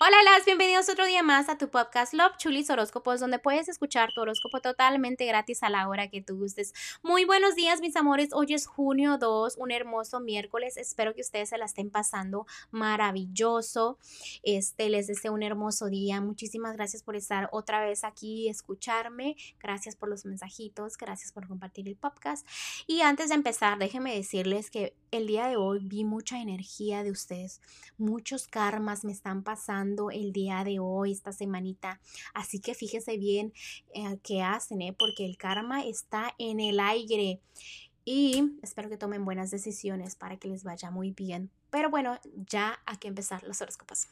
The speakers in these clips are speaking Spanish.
Hola, las bienvenidos otro día más a tu podcast Love Chulis Horóscopos, donde puedes escuchar tu horóscopo totalmente gratis a la hora que tú gustes. Muy buenos días, mis amores. Hoy es junio 2, un hermoso miércoles. Espero que ustedes se la estén pasando maravilloso. Este, les deseo un hermoso día. Muchísimas gracias por estar otra vez aquí y escucharme. Gracias por los mensajitos, gracias por compartir el podcast. Y antes de empezar, déjenme decirles que el día de hoy vi mucha energía de ustedes. Muchos karmas me están pasando el día de hoy, esta semanita. Así que fíjese bien eh, qué hacen, ¿eh? porque el karma está en el aire. Y espero que tomen buenas decisiones para que les vaya muy bien. Pero bueno, ya hay que empezar los horóscopos.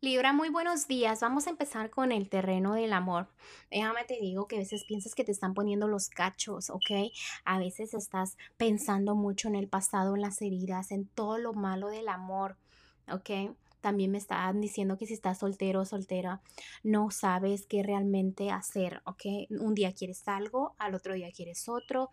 Libra, muy buenos días. Vamos a empezar con el terreno del amor. Déjame te digo que a veces piensas que te están poniendo los cachos, ¿ok? A veces estás pensando mucho en el pasado, en las heridas, en todo lo malo del amor, ¿ok? También me están diciendo que si estás soltero o soltera, no sabes qué realmente hacer, ¿ok? Un día quieres algo, al otro día quieres otro.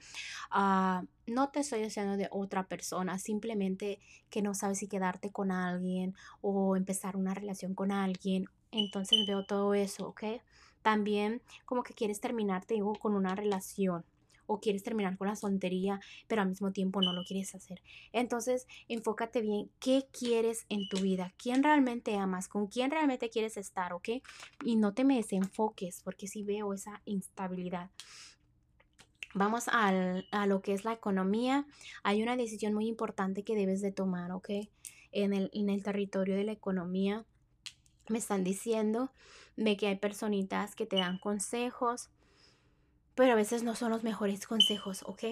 Ah, no te estoy diciendo de otra persona, simplemente que no sabes si quedarte con alguien o empezar una relación con alguien. Entonces veo todo eso, ¿ok? También como que quieres terminar, te digo, con una relación, o quieres terminar con la soltería, pero al mismo tiempo no lo quieres hacer. Entonces, enfócate bien qué quieres en tu vida, quién realmente amas, con quién realmente quieres estar, ¿ok? Y no te me desenfoques, porque si veo esa instabilidad. Vamos al, a lo que es la economía. Hay una decisión muy importante que debes de tomar, ¿ok? En el, en el territorio de la economía me están diciendo de que hay personitas que te dan consejos, pero a veces no son los mejores consejos, ¿ok?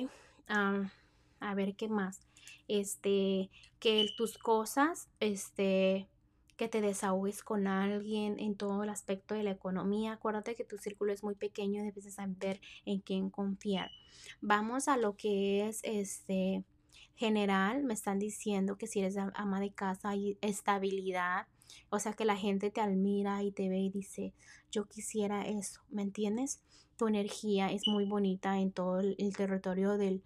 a ver qué más. Este, que tus cosas, este, que te desahogues con alguien en todo el aspecto de la economía. Acuérdate que tu círculo es muy pequeño y debes saber en quién confiar. Vamos a lo que es este general. Me están diciendo que si eres ama de casa hay estabilidad. O sea que la gente te admira y te ve y dice, yo quisiera eso, ¿me entiendes? tu energía es muy bonita en todo el, territorio del,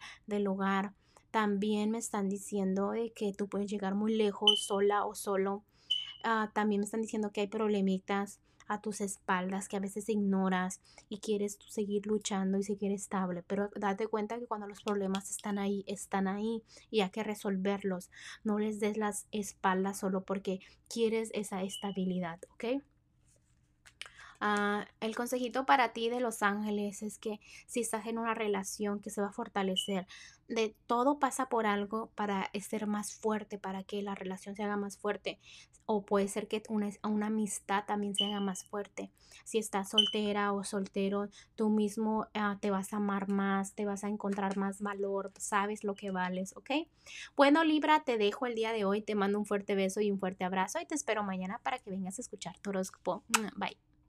hogar. También me están diciendo de que tú puedes llegar muy lejos sola o solo. Ah, también me están diciendo que hay problemitas a tus espaldas que a veces ignoras y quieres seguir luchando y seguir estable, pero date cuenta que cuando los problemas están ahí, están ahí y hay que resolverlos. No les des las espaldas solo porque quieres esa estabilidad, ¿ok? Ah, el consejito para ti de Los Ángeles es que si estás en una relación que se va a fortalecer, de todo pasa por algo para ser más fuerte, para que la relación se haga más fuerte. O puede ser que una, una amistad también se haga más fuerte. Si estás soltera o soltero, tú mismo ah, te vas a amar más, te vas a encontrar más valor, sabes lo que vales, ¿ok? Bueno, Libra, te dejo el día de hoy, te mando un fuerte beso y un fuerte abrazo y te espero mañana para que vengas a escuchar tu. Bye.